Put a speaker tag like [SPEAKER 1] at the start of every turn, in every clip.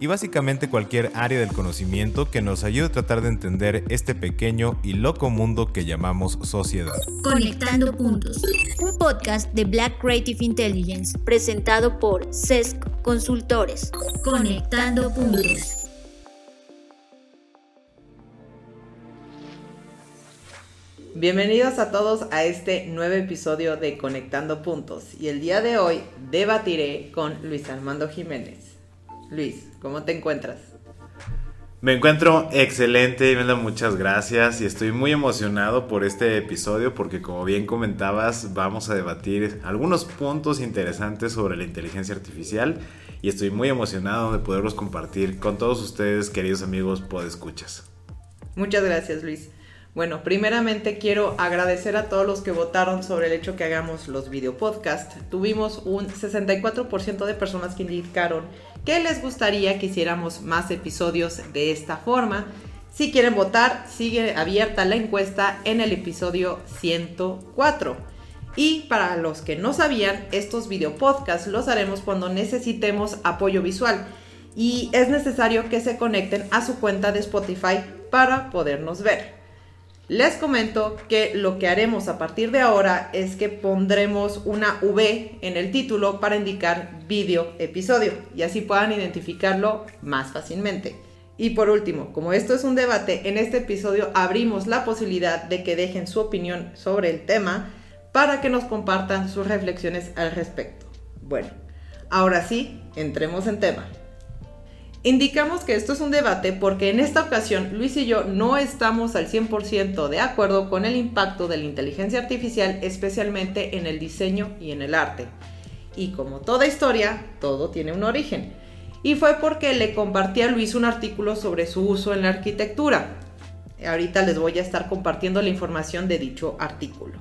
[SPEAKER 1] y básicamente cualquier área del conocimiento que nos ayude a tratar de entender este pequeño y loco mundo que llamamos sociedad.
[SPEAKER 2] Conectando Puntos, un podcast de Black Creative Intelligence presentado por CESC Consultores. Conectando Puntos.
[SPEAKER 3] Bienvenidos a todos a este nuevo episodio de Conectando Puntos y el día de hoy debatiré con Luis Armando Jiménez. Luis, ¿cómo te encuentras?
[SPEAKER 1] Me encuentro excelente, Imelda, muchas gracias y estoy muy emocionado por este episodio porque como bien comentabas vamos a debatir algunos puntos interesantes sobre la inteligencia artificial y estoy muy emocionado de poderlos compartir con todos ustedes, queridos amigos podescuchas.
[SPEAKER 3] Muchas gracias, Luis. Bueno, primeramente quiero agradecer a todos los que votaron sobre el hecho que hagamos los video podcast. Tuvimos un 64% de personas que indicaron que les gustaría que hiciéramos más episodios de esta forma. Si quieren votar, sigue abierta la encuesta en el episodio 104. Y para los que no sabían, estos video podcasts los haremos cuando necesitemos apoyo visual y es necesario que se conecten a su cuenta de Spotify para podernos ver. Les comento que lo que haremos a partir de ahora es que pondremos una V en el título para indicar video episodio y así puedan identificarlo más fácilmente. Y por último, como esto es un debate, en este episodio abrimos la posibilidad de que dejen su opinión sobre el tema para que nos compartan sus reflexiones al respecto. Bueno, ahora sí, entremos en tema. Indicamos que esto es un debate porque en esta ocasión Luis y yo no estamos al 100% de acuerdo con el impacto de la inteligencia artificial, especialmente en el diseño y en el arte. Y como toda historia, todo tiene un origen. Y fue porque le compartí a Luis un artículo sobre su uso en la arquitectura. Ahorita les voy a estar compartiendo la información de dicho artículo.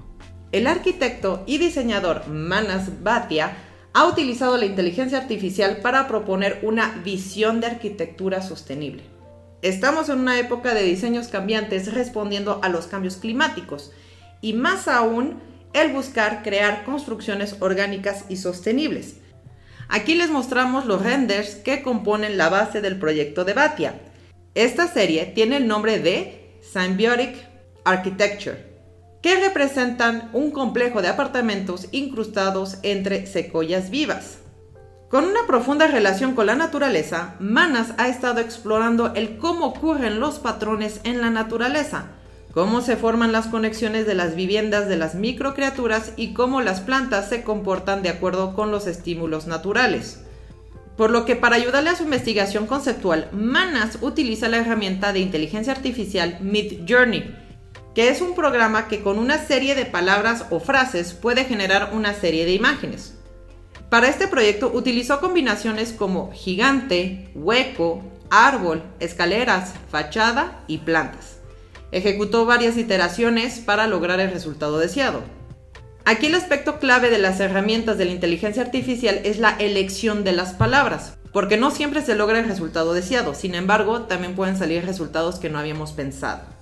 [SPEAKER 3] El arquitecto y diseñador Manas Bhatia ha utilizado la inteligencia artificial para proponer una visión de arquitectura sostenible. Estamos en una época de diseños cambiantes respondiendo a los cambios climáticos y más aún el buscar crear construcciones orgánicas y sostenibles. Aquí les mostramos los renders que componen la base del proyecto de Batia. Esta serie tiene el nombre de Symbiotic Architecture que representan un complejo de apartamentos incrustados entre secoyas vivas. Con una profunda relación con la naturaleza, Manas ha estado explorando el cómo ocurren los patrones en la naturaleza, cómo se forman las conexiones de las viviendas de las microcreaturas y cómo las plantas se comportan de acuerdo con los estímulos naturales. Por lo que para ayudarle a su investigación conceptual, Manas utiliza la herramienta de inteligencia artificial Mid Journey, que es un programa que con una serie de palabras o frases puede generar una serie de imágenes. Para este proyecto utilizó combinaciones como gigante, hueco, árbol, escaleras, fachada y plantas. Ejecutó varias iteraciones para lograr el resultado deseado. Aquí el aspecto clave de las herramientas de la inteligencia artificial es la elección de las palabras, porque no siempre se logra el resultado deseado, sin embargo también pueden salir resultados que no habíamos pensado.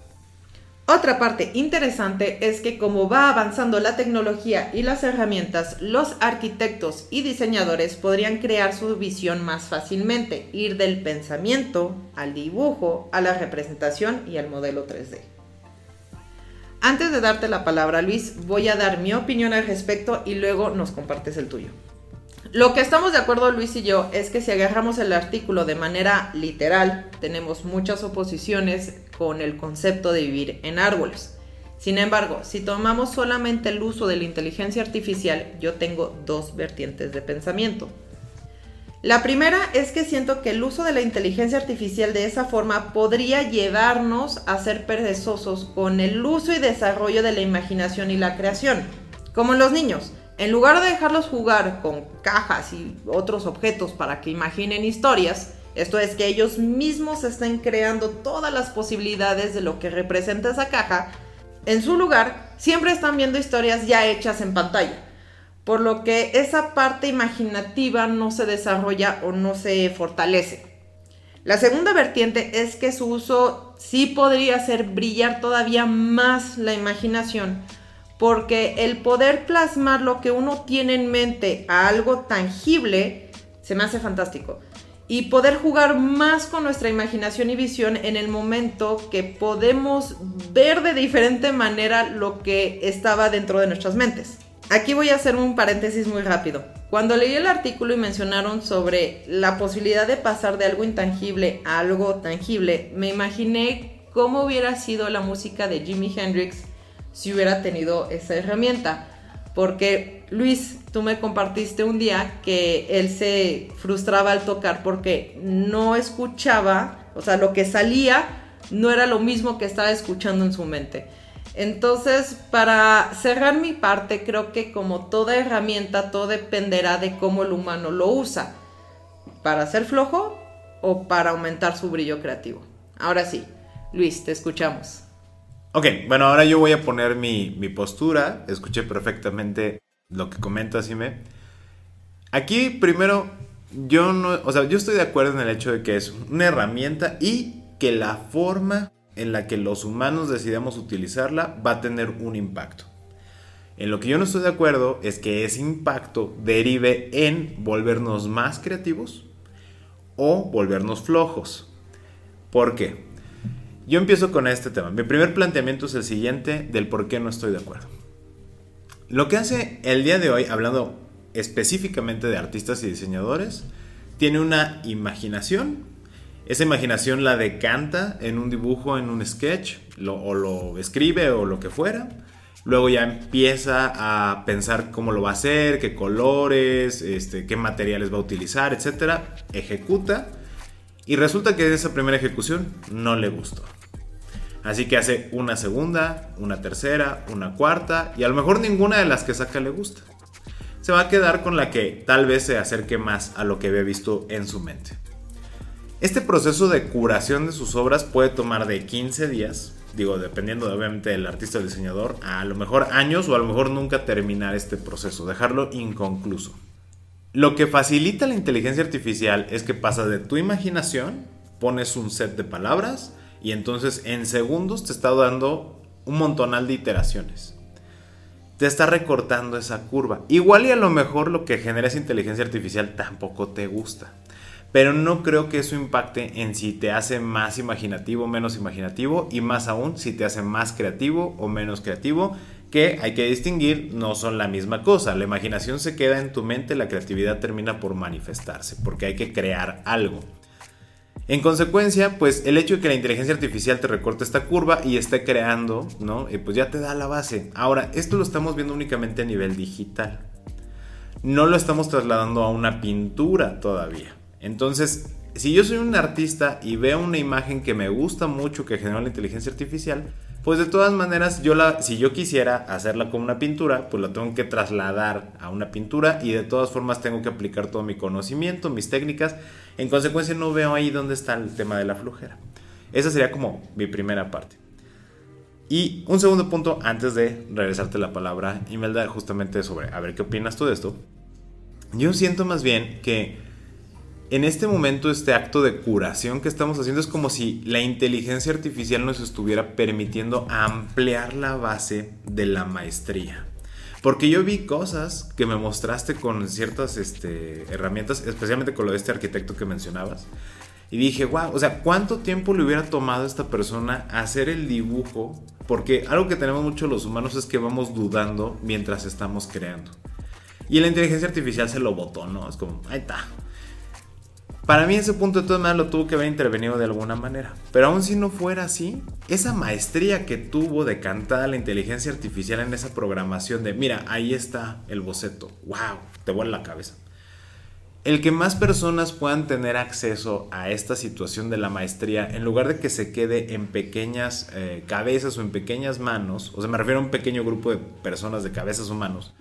[SPEAKER 3] Otra parte interesante es que como va avanzando la tecnología y las herramientas, los arquitectos y diseñadores podrían crear su visión más fácilmente, ir del pensamiento al dibujo, a la representación y al modelo 3D. Antes de darte la palabra, Luis, voy a dar mi opinión al respecto y luego nos compartes el tuyo. Lo que estamos de acuerdo Luis y yo es que si agarramos el artículo de manera literal, tenemos muchas oposiciones con el concepto de vivir en árboles. Sin embargo, si tomamos solamente el uso de la inteligencia artificial, yo tengo dos vertientes de pensamiento. La primera es que siento que el uso de la inteligencia artificial de esa forma podría llevarnos a ser perezosos con el uso y desarrollo de la imaginación y la creación, como los niños. En lugar de dejarlos jugar con cajas y otros objetos para que imaginen historias, esto es que ellos mismos estén creando todas las posibilidades de lo que representa esa caja, en su lugar siempre están viendo historias ya hechas en pantalla, por lo que esa parte imaginativa no se desarrolla o no se fortalece. La segunda vertiente es que su uso sí podría hacer brillar todavía más la imaginación, porque el poder plasmar lo que uno tiene en mente a algo tangible se me hace fantástico. Y poder jugar más con nuestra imaginación y visión en el momento que podemos ver de diferente manera lo que estaba dentro de nuestras mentes. Aquí voy a hacer un paréntesis muy rápido. Cuando leí el artículo y mencionaron sobre la posibilidad de pasar de algo intangible a algo tangible, me imaginé cómo hubiera sido la música de Jimi Hendrix si hubiera tenido esa herramienta. Porque Luis, tú me compartiste un día que él se frustraba al tocar porque no escuchaba, o sea, lo que salía no era lo mismo que estaba escuchando en su mente. Entonces, para cerrar mi parte, creo que como toda herramienta, todo dependerá de cómo el humano lo usa. Para ser flojo o para aumentar su brillo creativo. Ahora sí, Luis, te escuchamos.
[SPEAKER 1] Ok, bueno, ahora yo voy a poner mi, postura. Escuché perfectamente lo que comentas, me Aquí, primero, yo no, o sea, yo estoy de acuerdo en el hecho de que es una herramienta y que la forma en la que los humanos decidamos utilizarla va a tener un impacto. En lo que yo no estoy de acuerdo es que ese impacto derive en volvernos más creativos o volvernos flojos. ¿Por qué? Yo empiezo con este tema. Mi primer planteamiento es el siguiente del por qué no estoy de acuerdo. Lo que hace el día de hoy, hablando específicamente de artistas y diseñadores, tiene una imaginación esa imaginación la decanta en un dibujo, en un sketch, o lo escribe o lo que fuera. Luego ya empieza a pensar cómo lo va a hacer, qué colores, este, qué materiales va a utilizar, etc. Ejecuta. Y resulta que esa primera ejecución no le gustó. Así que hace una segunda, una tercera, una cuarta y a lo mejor ninguna de las que saca le gusta. Se va a quedar con la que tal vez se acerque más a lo que había visto en su mente. Este proceso de curación de sus obras puede tomar de 15 días, digo, dependiendo obviamente del artista o diseñador, a, lo mejor años o a lo mejor nunca terminar este proceso, dejarlo inconcluso. Lo que facilita la inteligencia artificial es que pasa de tu imaginación, pones un set de palabras y entonces en segundos te está dando un montonal de iteraciones. Te está recortando esa curva. Igual y a lo mejor lo que genera esa inteligencia artificial tampoco te gusta pero no creo que eso impacte en si te hace más imaginativo o menos imaginativo y más aún si te hace más creativo o menos creativo, que hay que distinguir, no son la misma cosa. La imaginación se queda en tu mente, la creatividad termina por manifestarse, porque hay que crear algo. En consecuencia, pues el hecho de que la inteligencia artificial te recorte esta curva y esté creando, ¿no? Eh, pues ya te da la base. Ahora, esto lo estamos viendo únicamente a nivel digital. No lo estamos trasladando a una pintura todavía. Entonces, si yo soy un artista y veo una imagen que me gusta mucho que genera la inteligencia artificial, pues de todas maneras, yo la, si yo quisiera hacerla como una pintura, pues la tengo que trasladar a una pintura y de todas formas tengo que aplicar todo mi conocimiento, mis técnicas. En consecuencia, no veo ahí dónde está el tema de la flojera. Esa sería como mi primera parte. Y un segundo punto antes de regresarte la palabra, Imelda, justamente sobre, a ver qué opinas tú de esto. Yo siento más bien que en este momento este acto de curación que estamos haciendo es como si la inteligencia artificial nos estuviera permitiendo ampliar la base de la maestría. Porque yo vi cosas que me mostraste con ciertas este, herramientas, especialmente con lo de este arquitecto que mencionabas. Y dije, wow, o sea, ¿cuánto tiempo le hubiera tomado a esta persona hacer el dibujo? Porque algo que tenemos mucho los humanos es que vamos dudando mientras estamos creando. Y la inteligencia artificial se lo botó, ¿no? Es como, ahí está, para mí ese punto de todas maneras lo tuvo que haber intervenido de alguna manera. Pero aún si no fuera así, esa maestría que tuvo de cantar la inteligencia artificial en esa programación de, mira, ahí está el boceto, wow, te vuela la cabeza. El que más personas puedan tener acceso a esta situación de la maestría, en lugar de que se quede en pequeñas eh, cabezas o en pequeñas manos, o sea, me refiero a un pequeño grupo de personas de cabezas humanos,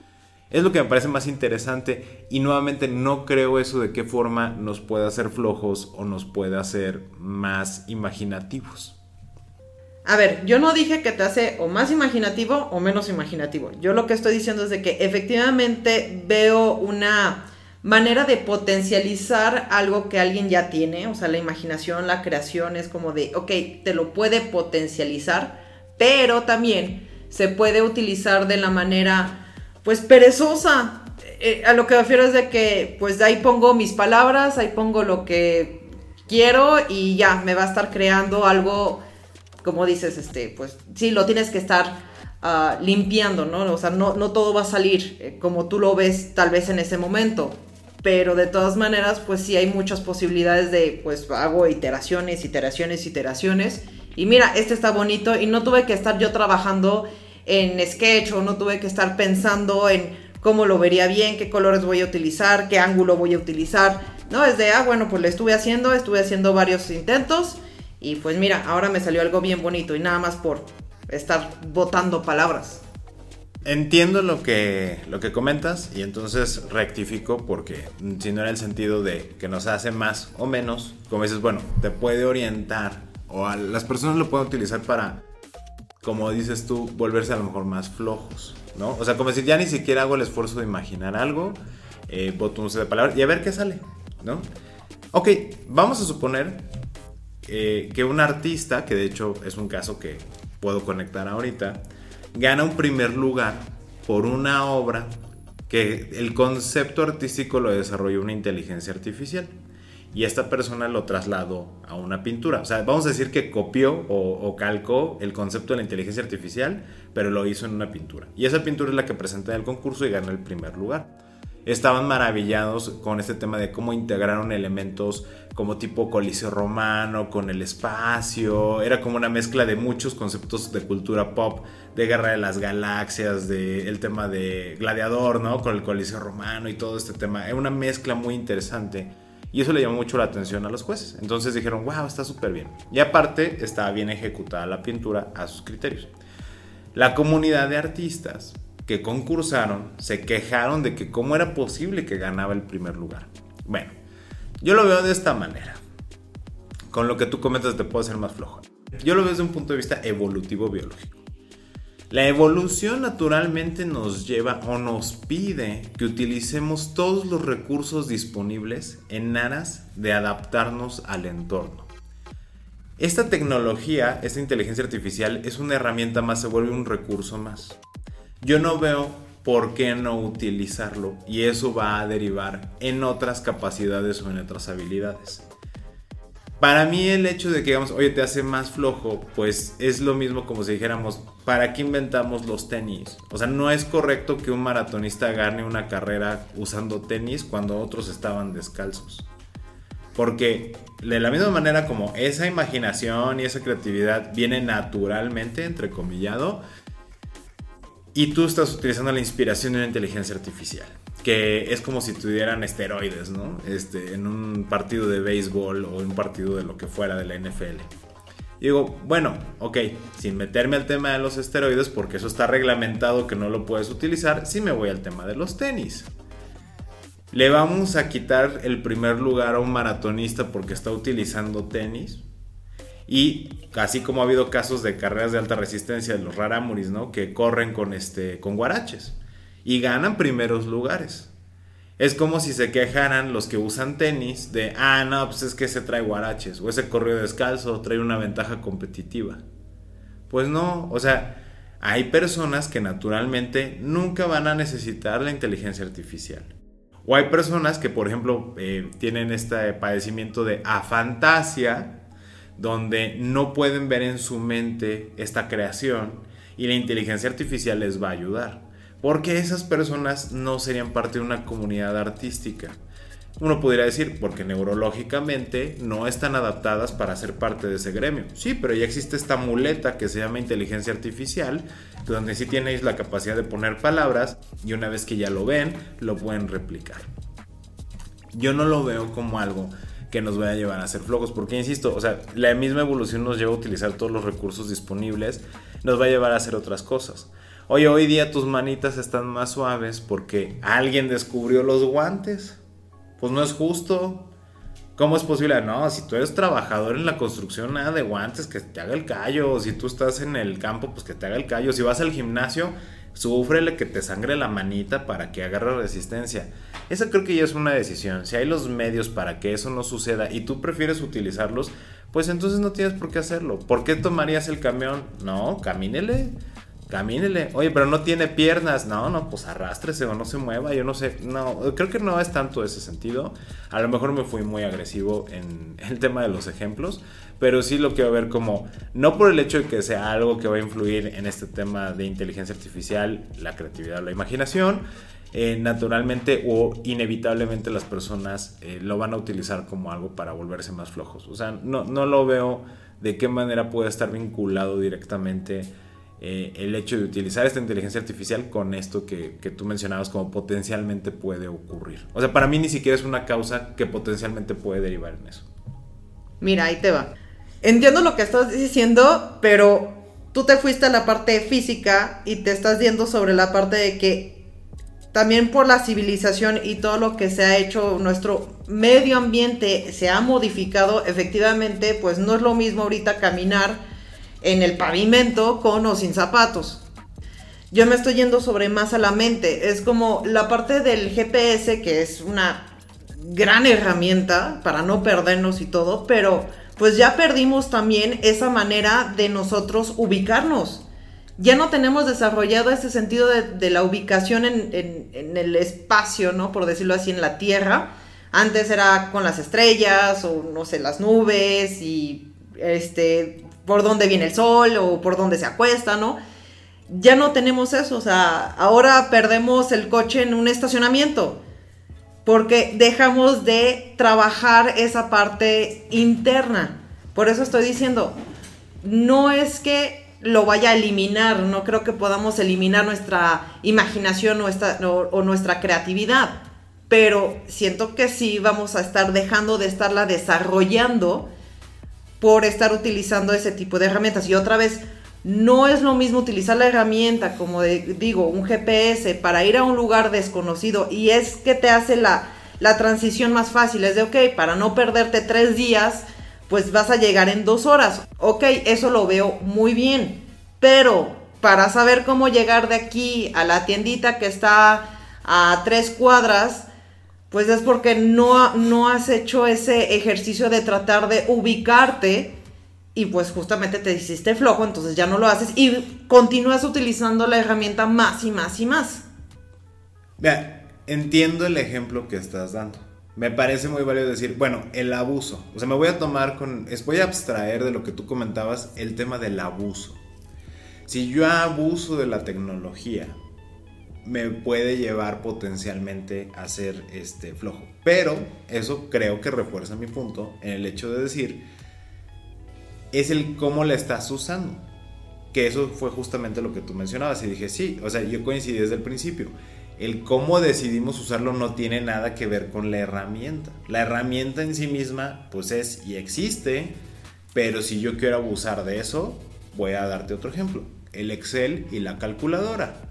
[SPEAKER 1] es lo que me parece más interesante y nuevamente no creo eso de qué forma nos puede hacer flojos o nos puede hacer más imaginativos.
[SPEAKER 3] A ver, yo no dije que te hace o más imaginativo o menos imaginativo. Yo lo que estoy diciendo es de que efectivamente veo una manera de potencializar algo que alguien ya tiene, o sea, la imaginación, la creación es como de, ok, te lo puede potencializar, pero también se puede utilizar de la manera, pues, perezosa. Eh, a lo que me refiero es de que, pues, de ahí pongo mis palabras, ahí pongo lo que quiero y ya, me va a estar creando algo, como dices, este, pues, sí, lo tienes que estar ah, limpiando, ¿no? O sea, no, no todo va a salir eh, como tú lo ves tal vez en ese momento pero de todas maneras, pues sí hay muchas posibilidades de, pues hago iteraciones, iteraciones, iteraciones. Y mira, este está bonito y no tuve que estar yo trabajando en sketch o no tuve que estar pensando en cómo lo vería bien, qué colores voy a utilizar, qué ángulo voy a utilizar. No, es de, ah, bueno, pues lo estuve haciendo, estuve haciendo varios intentos y pues mira, ahora me salió algo bien bonito y nada más por estar botando palabras.
[SPEAKER 1] Entiendo lo que, lo que comentas y entonces rectifico porque si no era el sentido de que nos hace más o menos, como dices, bueno, te puede orientar o las personas lo pueden utilizar para, como dices tú, volverse a lo mejor más flojos, ¿no? O sea, como decir, ya ni siquiera hago el esfuerzo de imaginar algo, eh, boto un de palabras y a ver qué sale, ¿no? Ok, vamos a suponer eh, que un artista, que de hecho es un caso que puedo conectar ahorita, gana un primer lugar por una obra que el concepto artístico lo desarrolló una inteligencia artificial. Y esta persona lo trasladó a una pintura. O sea, vamos a decir que copió o, calcó el concepto de la inteligencia artificial, pero lo hizo en una pintura. Y esa pintura es la que presenta en el concurso y gana el primer lugar estaban maravillados con este tema de cómo integraron elementos como tipo coliseo romano con el espacio. Era como una mezcla de muchos conceptos de cultura pop, de guerra de las galaxias, de el tema de gladiador, ¿no? Con el coliseo romano y todo este tema. Era una mezcla muy interesante. Y eso le llamó mucho la atención a los jueces. Entonces dijeron, wow, está súper bien. Y aparte, estaba bien ejecutada la pintura a sus criterios. La comunidad de artistas que concursaron se quejaron de que cómo era posible que ganaba el primer lugar. Bueno, yo lo veo de esta manera. Con lo que tú comentas te puedo ser más flojo. Yo lo veo desde un punto de vista evolutivo biológico. La evolución naturalmente nos lleva o nos pide que utilicemos todos los recursos disponibles en aras de adaptarnos al entorno. Esta tecnología, esta inteligencia artificial, es una herramienta más, se vuelve un recurso más yo no veo por qué no utilizarlo y eso va a derivar en otras capacidades o en otras habilidades. Para mí el hecho de que digamos, oye, te hace más flojo, pues es lo mismo como si dijéramos, ¿para qué inventamos los tenis? O sea, no es correcto que un maratonista gane una carrera usando tenis cuando otros estaban descalzos. Porque de la misma manera como esa imaginación y esa creatividad viene naturalmente, entrecomillado, y tú estás utilizando la inspiración de una inteligencia artificial. Que es como si tuvieran esteroides, ¿no? Este, en un partido de béisbol o en un partido de lo que fuera de la NFL. Digo, bueno, ok, sin meterme al tema de los esteroides, porque eso está reglamentado que no lo puedes utilizar, sí me voy al tema de los tenis. Le vamos a quitar el primer lugar a un maratonista porque está utilizando tenis. Y así como ha habido casos de carreras de alta resistencia de los raramuris, ¿no? Que corren con, este, con guaraches y ganan primeros lugares. Es como si se quejaran los que usan tenis de, ah, no, pues es que se trae guaraches o ese corrió descalzo trae una ventaja competitiva. Pues no, o sea, hay personas que naturalmente nunca van a necesitar la inteligencia artificial. O hay personas que, por ejemplo, eh, tienen este padecimiento de afantasia, donde no pueden ver en su mente esta creación y la inteligencia artificial les va a ayudar. Porque esas personas no serían parte de una comunidad artística. Uno podría decir, porque neurológicamente no están adaptadas para ser parte de ese gremio. Sí, pero ya existe esta muleta que se llama inteligencia artificial, donde sí tenéis la capacidad de poner palabras y una vez que ya lo ven, lo pueden replicar. Yo no lo veo como algo que nos vaya a llevar a ser flojos. Porque, insisto, o sea, la misma evolución nos lleva a utilizar todos los recursos disponibles, nos va a llevar a hacer otras cosas. Oye, hoy día tus manitas están más suaves porque alguien descubrió los guantes. Pues no es justo. ¿Cómo es posible? No, si tú eres trabajador en la construcción, nada de guantes, que te haga el callo. si tú estás en el campo, pues que te haga el callo. Si vas al gimnasio, Súfrele que te sangre la manita para que agarre resistencia. Esa creo que ya es una decisión. Si hay los medios para que eso no suceda y tú prefieres utilizarlos, pues entonces no tienes por qué hacerlo. ¿Por qué tomarías el camión? No, camínele. Camínele. Oye, pero no tiene piernas. No, no, pues arrástrese o no se mueva. Yo no sé. No, creo que no es tanto ese sentido. A lo mejor me fui muy agresivo en el tema de los ejemplos. Pero sí lo quiero ver como, no por el hecho de que sea algo que va a influir en este tema de inteligencia artificial, la creatividad o la imaginación. Eh, naturalmente o inevitablemente las personas eh, lo van a utilizar como algo para volverse más flojos. O sea, no, no lo veo de qué manera puede estar vinculado directamente eh, el hecho de utilizar esta inteligencia artificial con esto que, que, tú mencionabas como potencialmente puede ocurrir. O sea, para mí ni siquiera es una causa que potencialmente puede derivar en eso.
[SPEAKER 3] Mira, ahí te va. Entiendo lo que estás diciendo, pero tú te fuiste a la parte física y te estás yendo sobre la parte de que también por la civilización y todo lo que se ha hecho, nuestro medio ambiente se ha modificado, efectivamente, pues no es lo mismo ahorita caminar en el pavimento con o sin zapatos. Yo me estoy yendo sobre más a la mente. Es como la parte del GPS, que es una gran herramienta para no perdernos y todo, pero pues ya perdimos también esa manera de nosotros ubicarnos. Ya no tenemos desarrollado ese sentido de, la ubicación en, en, el espacio, ¿no? Por decirlo así, en la Tierra. Antes era con las estrellas o no sé, las nubes y este por dónde viene el sol o por dónde se acuesta, ¿no? Ya no tenemos eso, o sea, ahora perdemos el coche en un estacionamiento porque dejamos de trabajar esa parte interna. Por eso estoy diciendo, no es que lo vaya a eliminar, no creo que podamos eliminar nuestra imaginación o, nuestra creatividad, pero siento que sí vamos a estar dejando de estarla desarrollando por estar utilizando ese tipo de herramientas. Y otra vez, no es lo mismo utilizar la herramienta, como digo, un GPS para ir a un lugar desconocido y es que te hace la, la transición más fácil. Es de, ok, para no perderte tres días, pues vas a llegar en dos horas. Ok, eso lo veo muy bien. Pero para saber cómo llegar de aquí a la tiendita que está a tres cuadras, pues es porque no, no has hecho ese ejercicio de tratar de ubicarte y pues justamente te hiciste flojo, entonces ya no lo haces y continúas utilizando la herramienta más y más y más.
[SPEAKER 1] Vea, entiendo el ejemplo que estás dando. Me parece muy válido decir, bueno, el abuso. O sea, me voy a tomar con, voy a abstraer de lo que tú comentabas el tema del abuso. Si yo abuso de la tecnología me puede llevar potencialmente a ser este, flojo. Pero eso creo que refuerza mi punto en el hecho de decir, es el cómo la estás usando. Que eso fue justamente lo que tú mencionabas y dije, sí, o sea, yo coincidí desde el principio. El cómo decidimos usarlo no tiene nada que ver con la herramienta. La herramienta en sí misma, pues es y existe, pero si yo quiero abusar de eso, voy a darte otro ejemplo. El Excel y la calculadora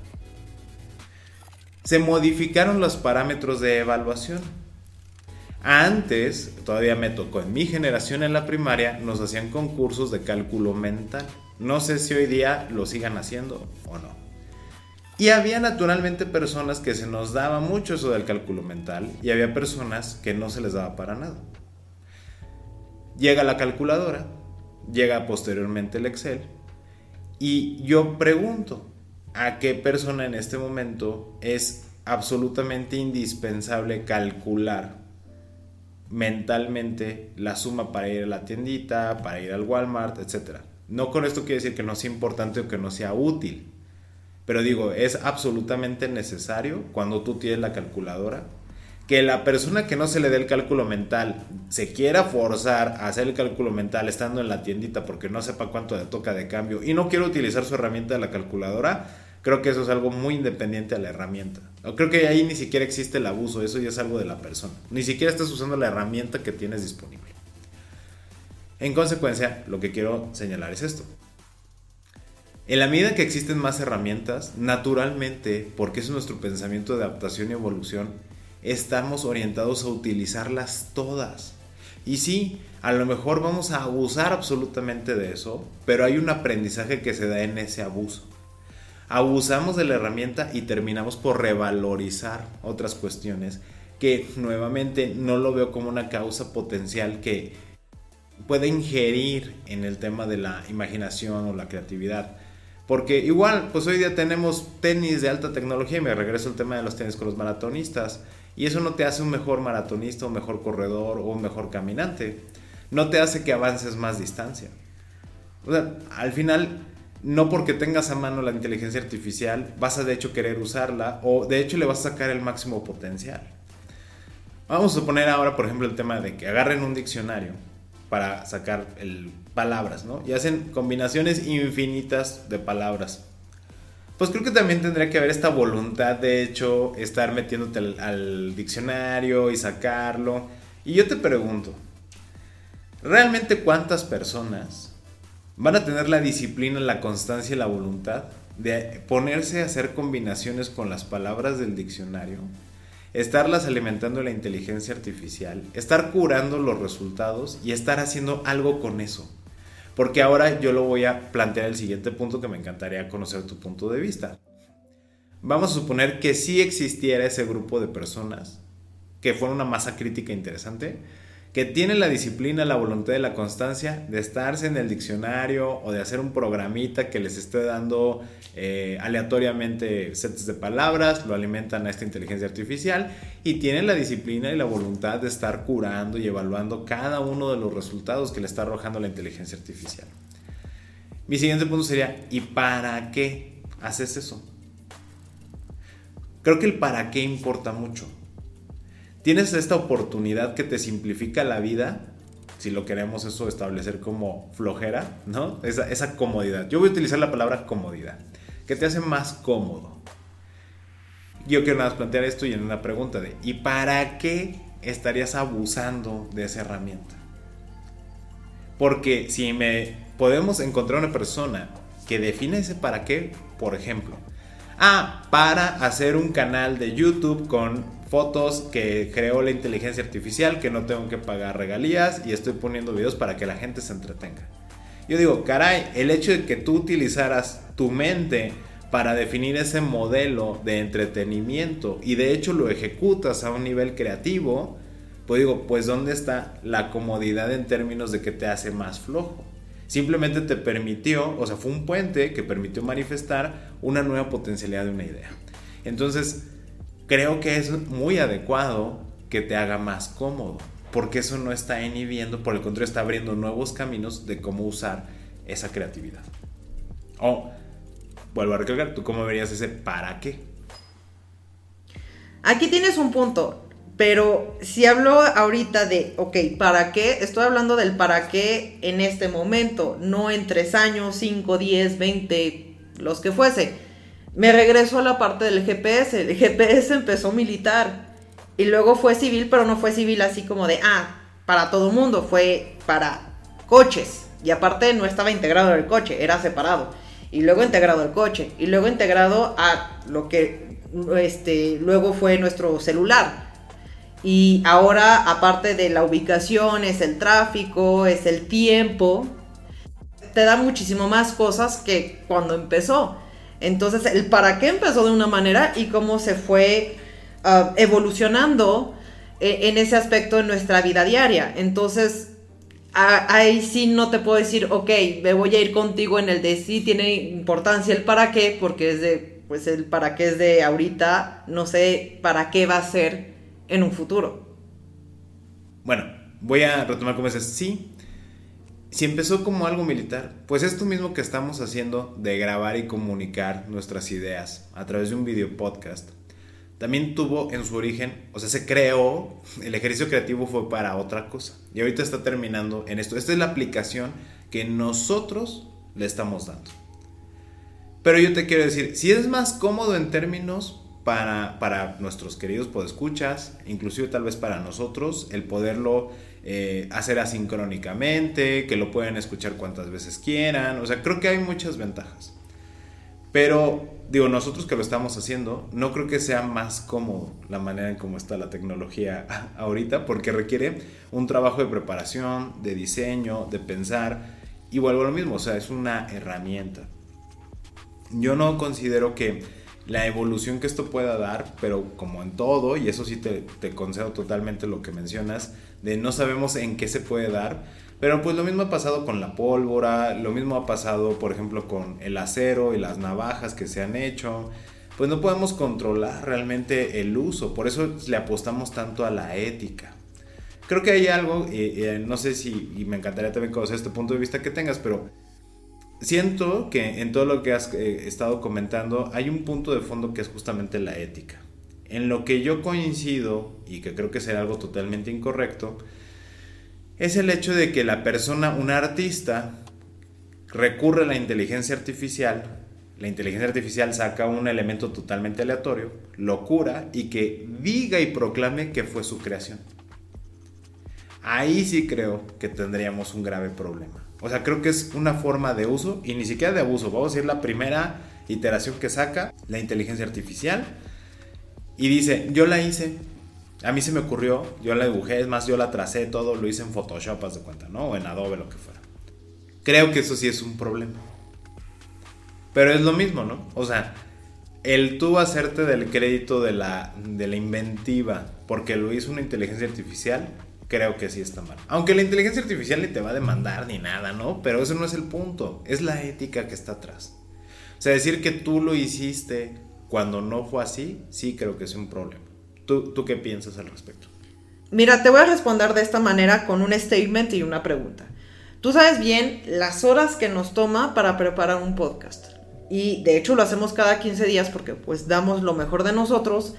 [SPEAKER 1] se modificaron los parámetros de evaluación. Antes, todavía me tocó en mi generación en la primaria, nos hacían concursos de cálculo mental. No sé si hoy día lo sigan haciendo o no. Y había naturalmente personas que se nos daba mucho eso del cálculo mental y había personas que no se les daba para nada. Llega la calculadora, llega posteriormente el Excel y yo pregunto, a qué persona en este momento es absolutamente indispensable calcular mentalmente la suma para ir a la tiendita, para ir al Walmart, etc. No con esto quiere decir que no sea importante o que no sea útil, pero digo, es absolutamente necesario cuando tú tienes la calculadora que la persona que no se le dé el cálculo mental se quiera forzar a hacer el cálculo mental estando en la tiendita porque no sepa cuánto le toca de cambio y no quiere utilizar su herramienta de la calculadora, Creo que eso es algo muy independiente a la herramienta. Creo que ahí ni siquiera existe el abuso, eso ya es algo de la persona. Ni siquiera estás usando la herramienta que tienes disponible. En consecuencia, lo que quiero señalar es esto. En la medida que existen más herramientas, naturalmente, porque es nuestro pensamiento de adaptación y evolución, estamos orientados a utilizarlas todas. Y sí, a lo mejor vamos a abusar absolutamente de eso, pero hay un aprendizaje que se da en ese abuso. Abusamos de la herramienta y terminamos por revalorizar otras cuestiones que nuevamente no lo veo como una causa potencial que puede ingerir en el tema de la imaginación o la creatividad. Porque igual, pues hoy día tenemos tenis de alta tecnología y me regreso al tema de los tenis con los maratonistas. Y eso no te hace un mejor maratonista, un mejor corredor o un mejor caminante. No te hace que avances más distancia. O sea, al final, no porque tengas a mano la inteligencia artificial, vas a de hecho querer usarla o de hecho le vas a sacar el máximo potencial. Vamos a suponer ahora, por ejemplo, el tema de que agarren un diccionario para sacar el, palabras, ¿no? Y hacen combinaciones infinitas de palabras. Pues creo que también tendría que haber esta voluntad de hecho, estar metiéndote al, diccionario y sacarlo. Y yo te pregunto, ¿realmente cuántas personas van a tener la disciplina, la constancia y la voluntad de ponerse a hacer combinaciones con las palabras del diccionario? estarlas alimentando la inteligencia artificial, estar curando los resultados y estar haciendo algo con eso. Porque ahora yo lo voy a plantear el siguiente punto que me encantaría conocer tu punto de vista. Vamos a suponer que sí existiera ese grupo de personas, que fuera una masa crítica interesante, que tienen la disciplina, la voluntad y la constancia de estarse en el diccionario o de hacer un programita que les esté dando eh, aleatoriamente sets de palabras, lo alimentan a esta inteligencia artificial y tienen la disciplina y la voluntad de estar curando y evaluando cada uno de los resultados que le está arrojando la inteligencia artificial. Mi siguiente punto sería, ¿y para qué haces eso? Creo que el para qué importa mucho tienes esta oportunidad que te simplifica la vida, si lo queremos eso establecer como flojera, ¿no? Esa, comodidad. Yo voy a utilizar la palabra comodidad, que te hace más cómodo. Yo quiero nada más plantear esto y en una pregunta de, ¿y para qué estarías abusando de esa herramienta? Porque si me podemos encontrar una persona que define ese para qué, por ejemplo, ah, para hacer un canal de YouTube con fotos que creó la inteligencia artificial, que no tengo que pagar regalías y estoy poniendo videos para que la gente se entretenga. Yo digo, caray, el hecho de que tú utilizaras tu mente para definir ese modelo de entretenimiento y de hecho lo ejecutas a un nivel creativo, pues digo, pues ¿dónde está la comodidad en términos de que te hace más flojo? Simplemente te permitió, o sea, fue un puente que permitió manifestar una nueva potencialidad de una idea. Entonces, creo que es muy adecuado que te haga más cómodo, porque eso no está inhibiendo, por el contrario, está abriendo nuevos caminos de cómo usar esa creatividad. O, vuelvo a recalcar, ¿tú cómo verías ese para qué?
[SPEAKER 3] Aquí tienes un punto, pero si hablo ahorita de, ok, ¿para qué? Estoy hablando del para qué en este momento, no en tres años, cinco, diez, veinte, los que fuese me regreso a la parte del GPS. El GPS empezó militar y luego fue civil, pero no fue civil así como de, ah, para todo mundo, fue para coches. Y aparte no estaba integrado el coche, era separado. Y luego integrado el coche. Y luego integrado a lo que este, luego fue nuestro celular. Y ahora, aparte de la ubicación, es el tráfico, es el tiempo. Te da muchísimo más cosas que cuando empezó. Entonces, el para qué empezó de una manera y cómo se fue ah, evolucionando eh, en ese aspecto en nuestra vida diaria. Entonces, ahí sí no te puedo decir, ok, me voy a ir contigo en el de sí tiene importancia el para qué, porque es de, pues el para qué es de ahorita, no sé para qué va a ser en un futuro.
[SPEAKER 1] Bueno, voy a retomar como dices, sí, si empezó como algo militar, pues esto mismo que estamos haciendo de grabar y comunicar nuestras ideas a través de un video podcast, también tuvo en su origen, o sea, se creó, el ejercicio creativo fue para otra cosa. Y ahorita está terminando en esto. Esta es la aplicación que nosotros le estamos dando. Pero yo te quiero decir, si es más cómodo en términos para, para nuestros queridos podescuchas, inclusive tal vez para nosotros, el poderlo eh, hacer asincrónicamente, que lo pueden escuchar cuantas veces quieran, o sea, creo que hay muchas ventajas. Pero, digo, nosotros que lo estamos haciendo, no creo que sea más cómodo la manera en cómo está la tecnología ahorita, porque requiere un trabajo de preparación, de diseño, de pensar, y vuelvo a lo mismo, o sea, es una herramienta. yo no considero que la evolución que esto pueda dar, pero como en todo, y eso sí te, te concedo totalmente lo que mencionas, de no sabemos en qué se puede dar, pero pues lo mismo ha pasado con la pólvora, lo mismo ha pasado por ejemplo con el acero y las navajas que se han hecho, pues no podemos controlar realmente el uso, por eso le apostamos tanto a la ética. Creo que hay algo, no sé si, me encantaría también conocer este punto de vista que tengas, pero siento que en todo lo que has eh, estado comentando hay un punto de fondo que es justamente la ética. En lo que yo coincido, y que creo que será algo totalmente incorrecto, es el hecho de que la persona, un artista, recurre a la inteligencia artificial, la inteligencia artificial saca un elemento totalmente aleatorio, lo cura y que diga y proclame que fue su creación. Ahí sí creo que tendríamos un grave problema. O sea, creo que es una forma de uso y ni siquiera de abuso. Vamos a decir la primera iteración que saca la inteligencia artificial y dice, yo la hice, a mí se me ocurrió, yo la dibujé, es más, yo la tracé todo, lo hice en Photoshop, haz de cuenta, ¿no? O en Adobe, lo que fuera. Creo que eso sí es un problema. Pero es lo mismo, ¿no? O sea, el tú hacerte del crédito de la, de la inventiva porque lo hizo una inteligencia artificial, creo que sí está mal. Aunque la inteligencia artificial ni te va a demandar ni nada, ¿no? Pero eso no es el punto, es la ética que está atrás. O sea, decir que tú lo hiciste cuando no fue así, sí creo que es un problema. ¿Tú, ¿Tú qué piensas al respecto?
[SPEAKER 3] Mira, te voy a responder de esta manera con un statement y una pregunta. Tú sabes bien las horas que nos toma para preparar un podcast. Y de hecho lo hacemos cada 15 días porque pues damos lo mejor de nosotros.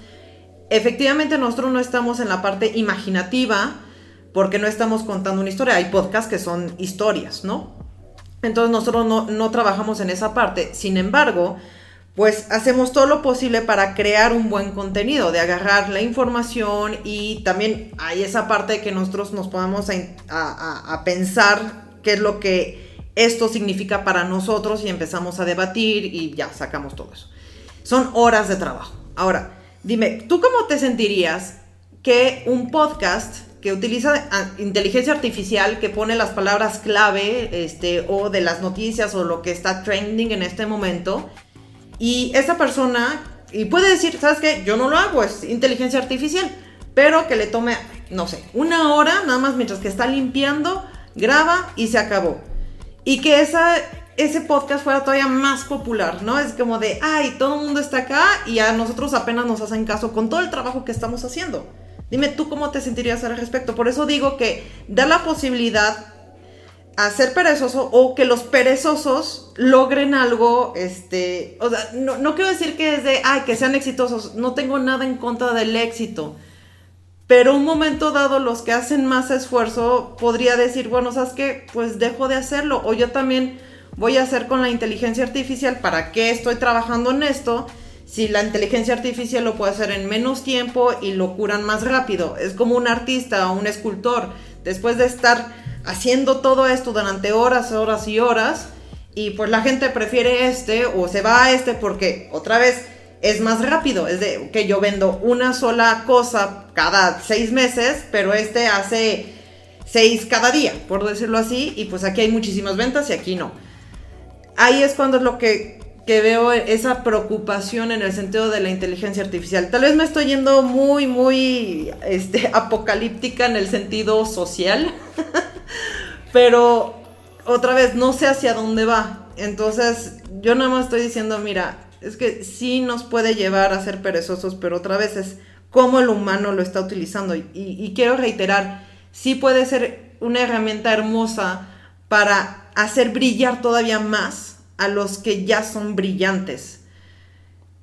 [SPEAKER 3] Efectivamente nosotros no estamos en la parte imaginativa porque no estamos contando una historia. Hay podcasts que son historias, ¿no? Entonces nosotros no, no trabajamos en esa parte. Sin embargo, pues hacemos todo lo posible para crear un buen contenido, de agarrar la información y también hay esa parte de que nosotros nos podamos a, pensar qué es lo que esto significa para nosotros y empezamos a debatir y ya sacamos todo eso. Son horas de trabajo. Ahora, dime, ¿tú cómo te sentirías que un podcast que utiliza inteligencia artificial, que pone las palabras clave, este, o de las noticias o lo que está trending en este momento, y esa persona, y puede decir, ¿sabes qué? Yo no lo hago, es inteligencia artificial, pero que le tome, no sé, una hora nada más mientras que está limpiando, graba y se acabó. Y que esa, ese podcast fuera todavía más popular, ¿no? Es como de, ay, todo el mundo está acá y a nosotros apenas nos hacen caso con todo el trabajo que estamos haciendo. Dime tú cómo te sentirías al respecto. Por eso digo que da la posibilidad a ser perezoso o que los perezosos logren algo, este, o sea, no, no quiero decir que es de, ay, que sean exitosos, no tengo nada en contra del éxito, pero un momento dado los que hacen más esfuerzo podría decir, bueno, ¿sabes qué? Pues dejo de hacerlo, o yo también voy a hacer con la inteligencia artificial, ¿para qué estoy trabajando en esto? Si la inteligencia artificial lo puede hacer en menos tiempo y lo curan más rápido, es como un artista o un escultor, después de estar haciendo todo esto durante horas, horas y horas. Y pues la gente prefiere este o se va a este porque otra vez es más rápido. Es de que yo vendo una sola cosa cada seis meses, pero este hace seis cada día, por decirlo así. Y pues aquí hay muchísimas ventas y aquí no. Ahí es cuando es lo que, que veo esa preocupación en el sentido de la inteligencia artificial. Tal vez me estoy yendo muy, muy este, apocalíptica en el sentido social. Pero otra vez, no sé hacia dónde va. Entonces, yo nada más estoy diciendo, mira, es que sí nos puede llevar a ser perezosos, pero otra vez es cómo el humano lo está utilizando. Y, quiero reiterar, sí puede ser una herramienta hermosa para hacer brillar todavía más a los que ya son brillantes.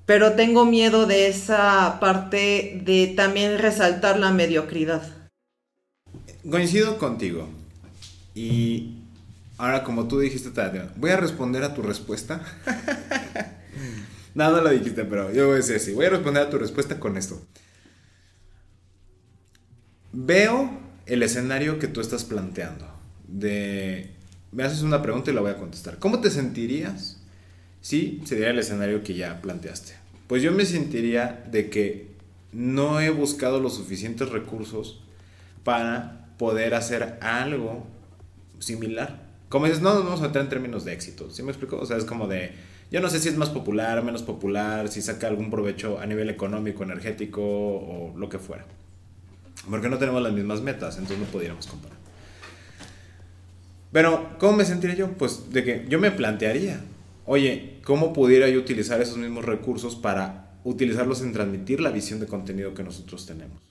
[SPEAKER 3] Pero tengo miedo de esa parte de también resaltar la mediocridad.
[SPEAKER 1] Coincido contigo. Y ahora, como tú dijiste, voy a responder a tu respuesta. no, no lo dijiste, pero yo voy a decir así. Voy a responder a tu respuesta con esto. Veo el escenario que tú estás planteando. De. Me haces una pregunta y la voy a contestar. ¿Cómo te sentirías si sería el escenario que ya planteaste? Pues yo me sentiría de que no he buscado los suficientes recursos para poder hacer algo similar. Como dices, no nos vamos a meter en términos de éxito. ¿Sí me explico? O sea, es como de, Yo no sé si es más popular, menos popular, si saca algún provecho a nivel económico, energético o lo que fuera. Porque no tenemos las mismas metas, entonces no pudiéramos comparar. Pero, ¿cómo me sentiría yo? Pues de que yo me plantearía, oye, ¿cómo pudiera yo utilizar esos mismos recursos para utilizarlos en transmitir la visión de contenido que nosotros tenemos?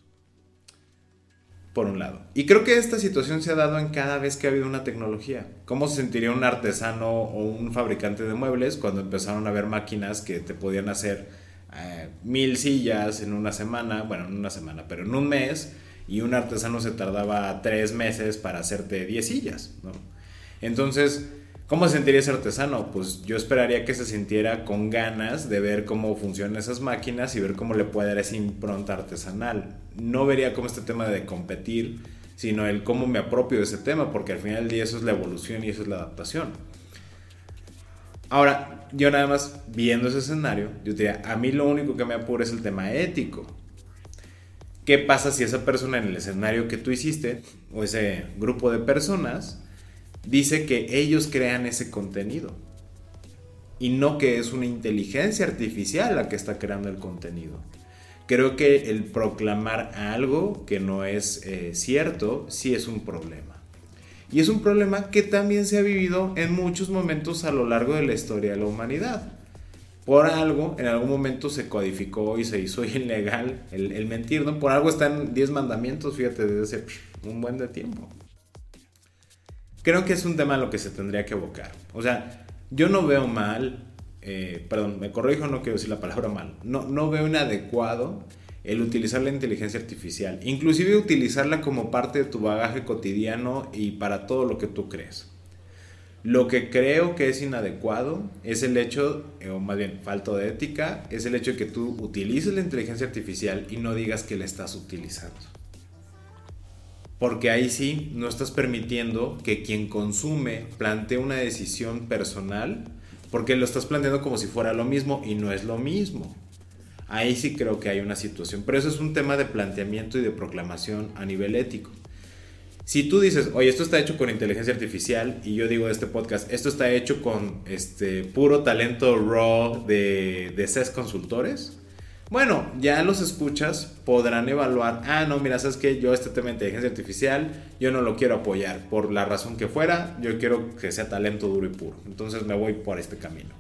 [SPEAKER 1] Por un lado. Y creo que esta situación se ha dado en cada vez que ha habido una tecnología. ¿Cómo se sentiría un artesano o un fabricante de muebles cuando empezaron a haber máquinas que te podían hacer eh, mil sillas en una semana? Bueno, en una semana, pero en un mes. Y un artesano se tardaba tres meses para hacerte diez sillas, ¿no? Entonces, ¿cómo se sentiría ese artesano? Pues yo esperaría que se sintiera con ganas de ver cómo funcionan esas máquinas y ver cómo le puede dar esa impronta artesanal. No vería como este tema de competir, sino el cómo me apropio de ese tema, porque al final del día eso es la evolución y eso es la adaptación. Ahora, yo nada más viendo ese escenario, yo diría, a mí lo único que me apura es el tema ético. ¿Qué pasa si esa persona en el escenario que tú hiciste, o ese grupo de personas, dice que ellos crean ese contenido y no que es una inteligencia artificial la que está creando el contenido. Creo que el proclamar algo que no es eh, cierto sí es un problema. Y es un problema que también se ha vivido en muchos momentos a lo largo de la historia de la humanidad. Por algo, en algún momento se codificó y se hizo ilegal el, el mentir, ¿no? Por algo están 10 mandamientos, fíjate, desde hace un buen de tiempo creo que es un tema a lo que se tendría que evocar. O sea, yo no veo mal, eh, perdón, me corrijo, no quiero decir la palabra mal, no, no veo inadecuado el utilizar la inteligencia artificial, inclusive utilizarla como parte de tu bagaje cotidiano y para todo lo que tú crees. Lo que creo que es inadecuado es el hecho, eh, o más bien falta de ética, es el hecho de que tú utilices la inteligencia artificial y no digas que la estás utilizando porque ahí sí no estás permitiendo que quien consume plantee una decisión personal, porque lo estás planteando como si fuera lo mismo y no es lo mismo. Ahí sí creo que hay una situación, pero eso es un tema de planteamiento y de proclamación a nivel ético. Si tú dices, oye, esto está hecho con inteligencia artificial, y yo digo de este podcast, esto está hecho con este puro talento raw de, de CES consultores, bueno, ya los escuchas podrán evaluar, ah, no, mira, sabes que yo este tema de inteligencia artificial, yo no lo quiero apoyar por la razón que fuera, yo quiero que sea talento duro y puro, entonces me voy por este camino.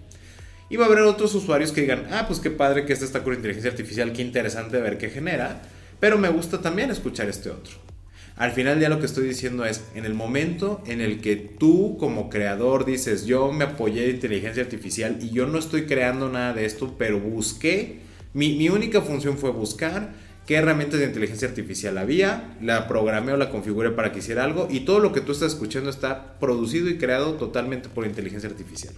[SPEAKER 1] Y va a haber otros usuarios que digan, ah, pues qué padre que este está con inteligencia artificial, qué interesante ver qué genera, pero me gusta también escuchar este otro. Al final ya lo que estoy diciendo es, en el momento en el que tú como creador dices, yo me apoyé de inteligencia artificial y yo no estoy creando nada de esto, pero busqué mi, única función fue buscar qué herramientas de inteligencia artificial había, la programé o la configuré para que hiciera algo y todo lo que tú estás escuchando está producido y creado totalmente por inteligencia artificial.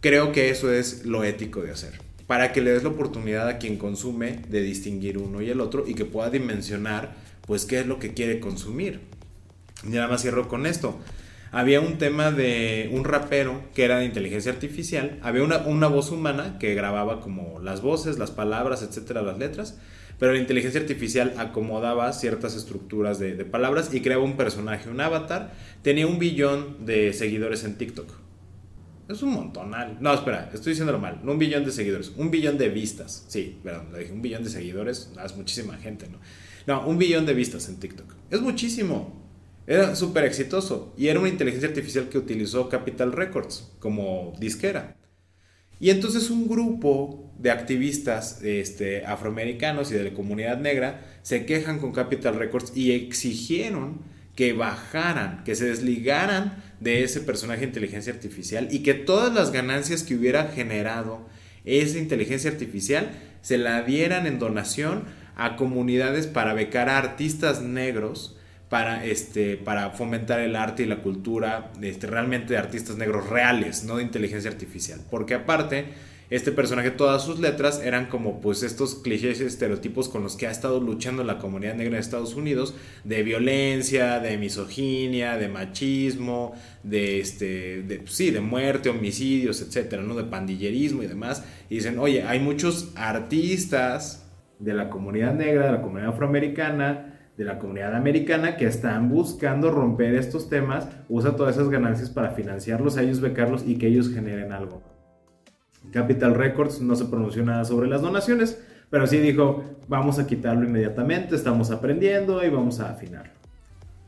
[SPEAKER 1] Creo que eso es lo ético de hacer, para que le des la oportunidad a quien consume de distinguir uno y el otro y que pueda dimensionar pues qué es lo que quiere consumir. Y nada más cierro con esto había un tema de un rapero que era de inteligencia artificial, había una, una, voz humana que grababa como las voces, las palabras, etcétera, las letras, pero la inteligencia artificial acomodaba ciertas estructuras de, palabras y creaba un personaje, un avatar, tenía un billón de seguidores en TikTok. Es un montonal. No, espera, estoy diciéndolo mal. No un billón de seguidores, un billón de vistas. Sí, perdón, le dije un billón de seguidores, es muchísima gente, ¿no? No, un billón de vistas en TikTok. Es muchísimo. Era súper exitoso y era una inteligencia artificial que utilizó Capital Records como disquera. Y entonces un grupo de activistas este, afroamericanos y de la comunidad negra se quejan con Capital Records y exigieron que bajaran, que se desligaran de ese personaje de inteligencia artificial y que todas las ganancias que hubiera generado esa inteligencia artificial se la dieran en donación a comunidades para becar a artistas negros para, este, para fomentar el arte y la cultura este, realmente de artistas negros reales, no de inteligencia artificial. Porque aparte, este personaje, todas sus letras eran como pues estos clichés estereotipos con los que ha estado luchando la comunidad negra de Estados Unidos, de violencia, de misoginia, de machismo, de este, de, pues sí, de muerte, homicidios, etcétera, ¿no? De pandillerismo y demás. Y dicen, oye, hay muchos artistas de la comunidad negra, de la comunidad afroamericana, de la comunidad americana que están buscando romper estos temas, usa todas esas ganancias para financiarlos a ellos, becarlos y que ellos generen algo. Capital Records no se pronunció nada sobre las donaciones, pero sí dijo, vamos a quitarlo inmediatamente, estamos aprendiendo y vamos a afinarlo.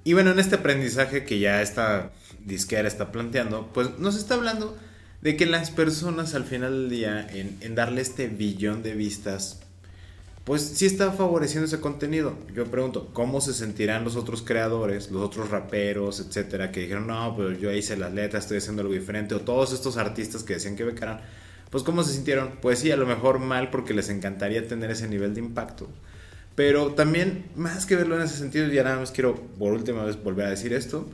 [SPEAKER 1] Y bueno, en este aprendizaje que ya esta disquera está planteando, pues nos está hablando de que las personas al final del día, en, en darle este billón de vistas, pues sí está favoreciendo ese contenido. Yo pregunto, ¿cómo se sentirán los otros creadores, los otros raperos, etcétera, que dijeron, no, pues yo hice las letras, estoy haciendo algo diferente, o todos estos artistas que decían que becaran, pues ¿cómo se sintieron? Pues sí, a lo mejor mal porque les encantaría tener ese nivel de impacto. Pero también, más que verlo en ese sentido, ya nada más quiero por última vez volver a decir esto,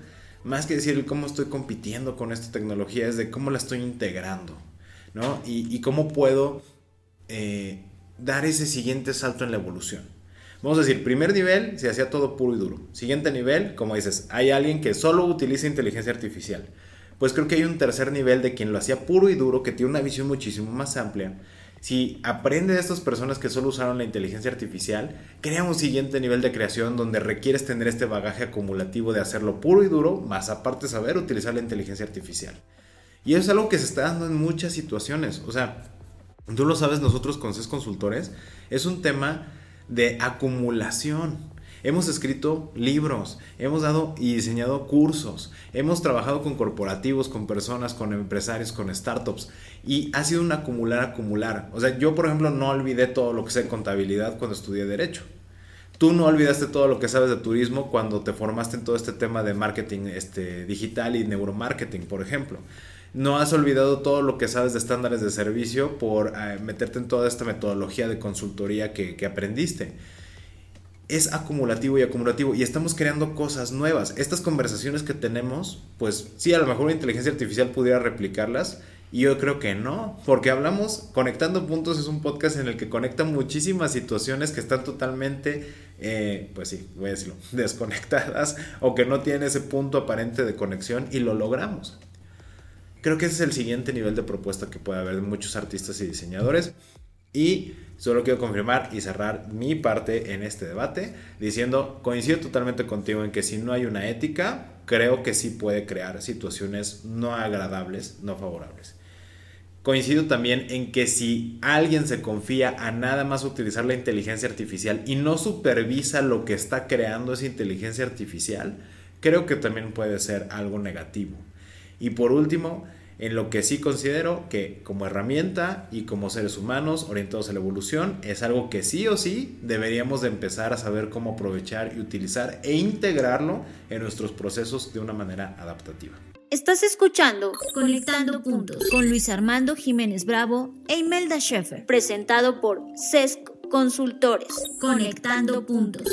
[SPEAKER 1] más que decir cómo estoy compitiendo con esta tecnología, es de cómo la estoy integrando, ¿no? Y, cómo puedo eh, dar ese siguiente salto en la evolución. Vamos a decir, primer nivel se hacía todo puro y duro. Siguiente nivel, como dices, hay alguien que solo utiliza inteligencia artificial. Pues creo que hay un tercer nivel de quien lo hacía puro y duro, que tiene una visión muchísimo más amplia. Si aprende de estas personas que solo usaron la inteligencia artificial, crea un siguiente nivel de creación donde requieres tener este bagaje acumulativo de hacerlo puro y duro, más aparte saber utilizar la inteligencia artificial. Y eso es algo que se está dando en muchas situaciones. O sea, tú lo sabes nosotros con CES Consultores, es un tema de acumulación. Hemos escrito libros, hemos dado y diseñado cursos, hemos trabajado con corporativos, con personas, con empresarios, con startups y ha sido un acumular, acumular. O sea, yo por ejemplo no olvidé todo lo que sé de contabilidad cuando estudié derecho. Tú no olvidaste todo lo que sabes de turismo cuando te formaste en todo este tema de marketing este, digital y neuromarketing, por ejemplo no has olvidado todo lo que sabes de estándares de servicio por eh, meterte en toda esta metodología de consultoría que, aprendiste. Es acumulativo y acumulativo y estamos creando cosas nuevas. Estas conversaciones que tenemos, pues sí, a lo mejor una inteligencia artificial pudiera replicarlas, y yo creo que no, porque hablamos, Conectando Puntos es un podcast en el que conecta muchísimas situaciones que están totalmente, eh, pues sí, voy a decirlo, desconectadas o que no tienen ese punto aparente de conexión y lo logramos. Creo que ese es el siguiente nivel de propuesta que puede haber de muchos artistas y diseñadores. Y solo quiero confirmar y cerrar mi parte en este debate diciendo, coincido totalmente contigo en que si no hay una ética, creo que sí puede crear situaciones no agradables, no favorables. Coincido también en que si alguien se confía a nada más utilizar la inteligencia artificial y no supervisa lo que está creando esa inteligencia artificial, creo que también puede ser algo negativo. Y por último, en lo que sí considero que como herramienta y como seres humanos orientados a la evolución es algo que sí o sí deberíamos de empezar a saber cómo aprovechar y utilizar e integrarlo en nuestros procesos de una manera adaptativa.
[SPEAKER 2] Estás escuchando Conectando Puntos con Luis Armando Jiménez Bravo e Imelda Schaeffer, presentado por CESC Consultores. Conectando Puntos.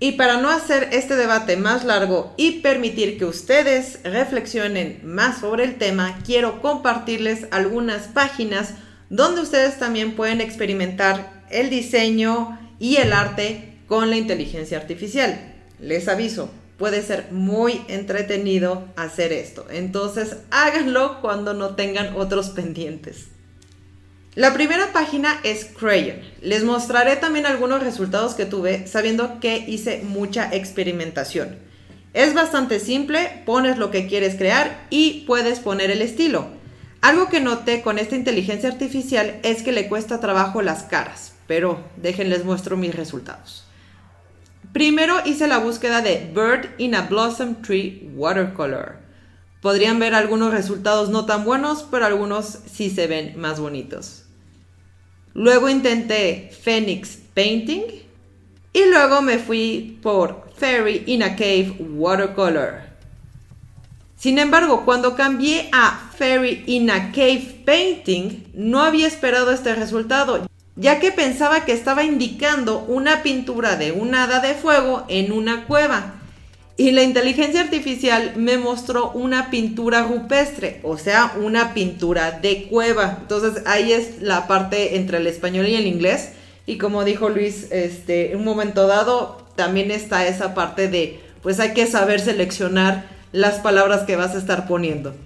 [SPEAKER 3] Y para no hacer este debate más largo y permitir que ustedes reflexionen más sobre el tema, quiero compartirles algunas páginas donde ustedes también pueden experimentar el diseño y el arte con la inteligencia artificial. Les aviso, puede ser muy entretenido hacer esto. Entonces háganlo cuando no tengan otros pendientes. La primera página es Crayon. Les mostraré también algunos resultados que tuve sabiendo que hice mucha experimentación. Es bastante simple, pones lo que quieres crear y puedes poner el estilo. Algo que noté con esta inteligencia artificial es que le cuesta trabajo las caras, pero déjenles muestro mis resultados. Primero hice la búsqueda de Bird in a Blossom Tree Watercolor. Podrían ver algunos resultados no tan buenos, pero algunos sí se ven más bonitos. Luego intenté Phoenix Painting. Y luego me fui por Fairy in a Cave Watercolor. Sin embargo, cuando cambié a Fairy in a Cave Painting, no había esperado este resultado, ya que pensaba que estaba indicando una pintura de un hada de fuego en una cueva. Y la inteligencia artificial me mostró una pintura rupestre, o sea, una pintura de cueva. Entonces ahí es la parte entre el español y el inglés. Y como dijo Luis, este, en un momento dado también está esa parte de, pues hay que saber seleccionar las palabras que vas a estar poniendo.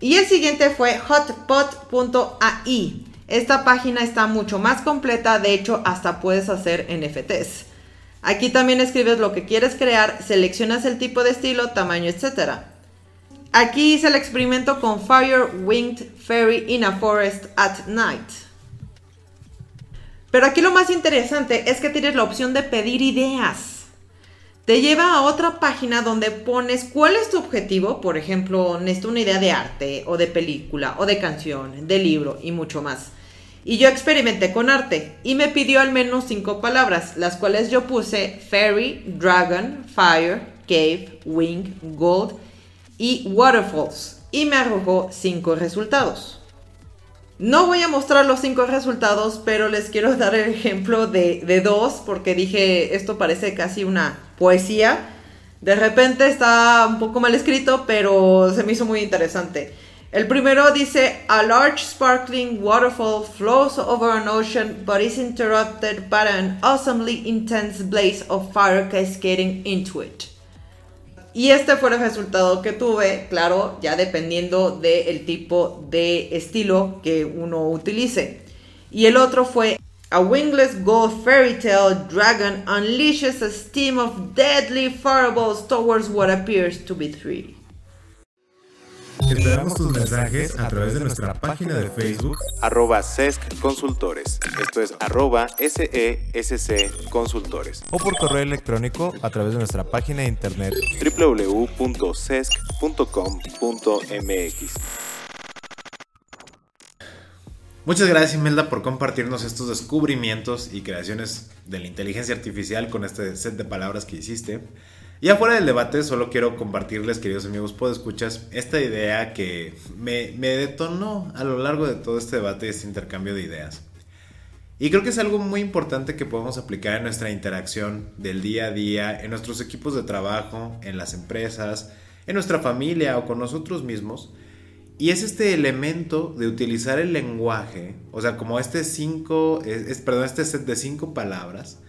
[SPEAKER 3] Y el siguiente fue hotpot.ai. Esta página está mucho más completa, de hecho hasta puedes hacer NFTs. Aquí también escribes lo que quieres crear, seleccionas el tipo de estilo, tamaño, etc. Aquí hice el experimento con Fire Winged Fairy in a Forest at Night. Pero aquí lo más interesante es que tienes la opción de pedir ideas. Te lleva a otra página donde pones cuál es tu objetivo, por ejemplo, necesito una idea de arte o de película o de canción, de libro y mucho más. Y yo experimenté con arte y me pidió al menos cinco palabras, las cuales yo puse fairy, dragon, fire, cave, wing, gold y waterfalls y me arrojó cinco resultados. No voy a mostrar los cinco resultados, pero les quiero dar el ejemplo de, dos, porque dije, esto parece casi una poesía. De repente está un poco mal escrito, pero se me hizo muy interesante. El primero dice, a large sparkling waterfall flows over an ocean, but is interrupted by an awesomely intense blaze of fire cascading into it. Y este fue el resultado que tuve, claro, ya dependiendo del tipo de estilo que uno utilice. Y el otro fue A wingless gold fairy tale dragon unleashes a steam of deadly fireballs towards what appears to be three.
[SPEAKER 1] Esperamos tus mensajes a través de nuestra página de Facebook arroba SESC Consultores. Esto es arroba SESC Consultores. O por correo electrónico a través de nuestra página de internet www.sesc.com.mx. Muchas gracias Imelda por compartirnos estos descubrimientos y creaciones de la inteligencia artificial con este set de palabras que hiciste. Y afuera del debate, solo quiero compartirles, queridos amigos, puedo escuchas esta idea que me, me detonó a lo largo de todo este debate y este intercambio de ideas. Y creo que es algo muy importante que podemos aplicar en nuestra interacción del día a día, en nuestros equipos de trabajo, en las empresas, en nuestra familia o con nosotros mismos. Y es este elemento de utilizar el lenguaje, o sea, como este cinco, es, perdón, este set de cinco palabras,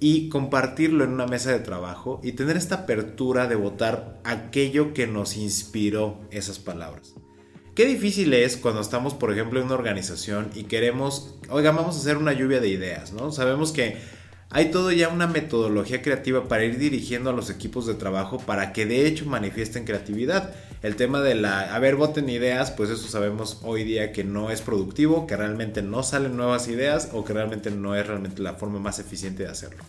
[SPEAKER 1] y compartirlo en una mesa de trabajo y tener esta apertura de votar aquello que nos inspiró esas palabras. Qué difícil es cuando estamos, por ejemplo, en una organización y queremos, oiga, vamos a hacer una lluvia de ideas, ¿no? Sabemos que hay todo ya una metodología creativa para ir dirigiendo a los equipos de trabajo para que de hecho manifiesten creatividad. El tema de la, a ver, voten ideas, pues eso sabemos hoy día que no es productivo, que realmente no salen nuevas ideas o que realmente no es realmente la forma más eficiente de hacerlo.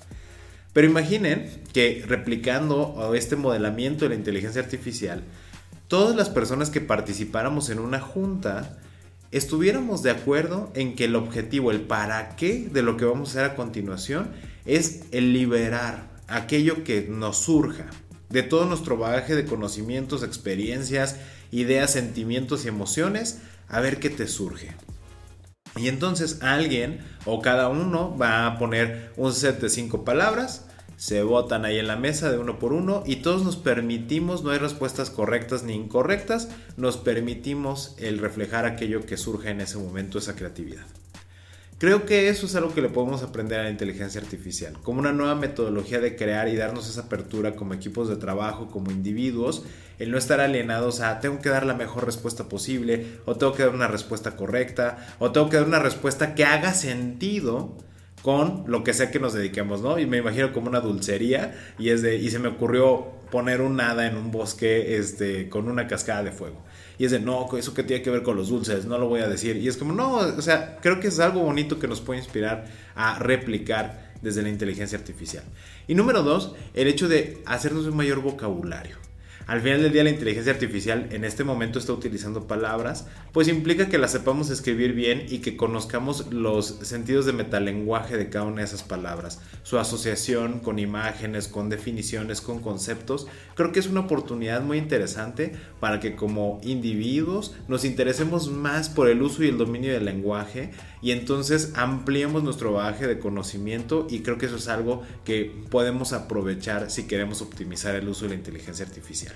[SPEAKER 1] Pero imaginen que replicando este modelamiento de la inteligencia artificial, todas las personas que participáramos en una junta estuviéramos de acuerdo en que el objetivo, el para qué de lo que vamos a hacer a continuación es el liberar aquello que nos surja de todo nuestro bagaje de conocimientos, experiencias, ideas, sentimientos y emociones, a ver qué te surge. Y entonces alguien o cada uno va a poner un set de cinco palabras, se votan ahí en la mesa de uno por uno y todos nos permitimos, no hay respuestas correctas ni incorrectas, nos permitimos el reflejar aquello que surge en ese momento, esa creatividad. Creo que eso es algo que le podemos aprender a la inteligencia artificial, como una nueva metodología de crear y darnos esa apertura como equipos de trabajo, como individuos, el no estar alienados a tengo que dar la mejor respuesta posible, o tengo que dar una respuesta correcta, o tengo que dar una respuesta que haga sentido con lo que sea que nos dediquemos, ¿no? Y me imagino como una dulcería y es de y se me ocurrió poner un hada en un bosque este con una cascada de fuego. Y es de, no, eso que tiene que ver con los dulces, no lo voy a decir. Y es como, no, o sea, creo que es algo bonito que nos puede inspirar a replicar desde la inteligencia artificial. Y número dos, el hecho de hacernos un mayor vocabulario. Al final del día la inteligencia artificial en este momento está utilizando palabras, pues implica que las sepamos escribir bien y que conozcamos los sentidos de metalenguaje de cada una de esas palabras, su asociación con imágenes, con definiciones, con conceptos. Creo que es una oportunidad muy interesante para que como individuos nos interesemos más por el uso y el dominio del lenguaje y entonces ampliemos nuestro bagaje de conocimiento y creo que eso es algo que podemos aprovechar si queremos optimizar el uso de la inteligencia artificial.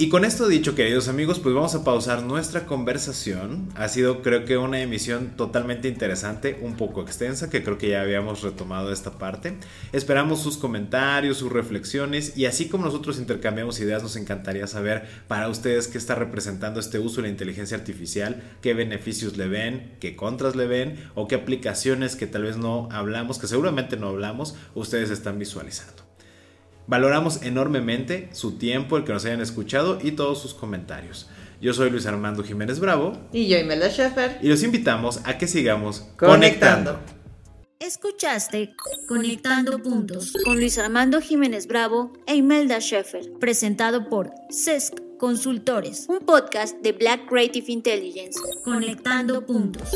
[SPEAKER 1] Y con esto dicho, queridos amigos, pues vamos a pausar nuestra conversación. Ha sido creo que una emisión totalmente interesante, un poco extensa, que creo que ya habíamos retomado esta parte. Esperamos sus comentarios, sus reflexiones y así como nosotros intercambiamos ideas, nos encantaría saber para ustedes qué está representando este uso de la inteligencia artificial, qué beneficios le ven, qué contras le ven o qué aplicaciones que tal vez no hablamos, que seguramente no hablamos, ustedes están visualizando. Valoramos enormemente su tiempo, el que nos hayan escuchado y todos sus comentarios. Yo soy Luis Armando Jiménez Bravo.
[SPEAKER 3] Y yo, Imelda Schaefer.
[SPEAKER 1] Y los invitamos a que sigamos
[SPEAKER 3] conectando. conectando.
[SPEAKER 2] Escuchaste Conectando Puntos con Luis Armando Jiménez Bravo e Imelda Schaefer, presentado por CESC Consultores, un podcast de Black Creative Intelligence. Conectando Puntos.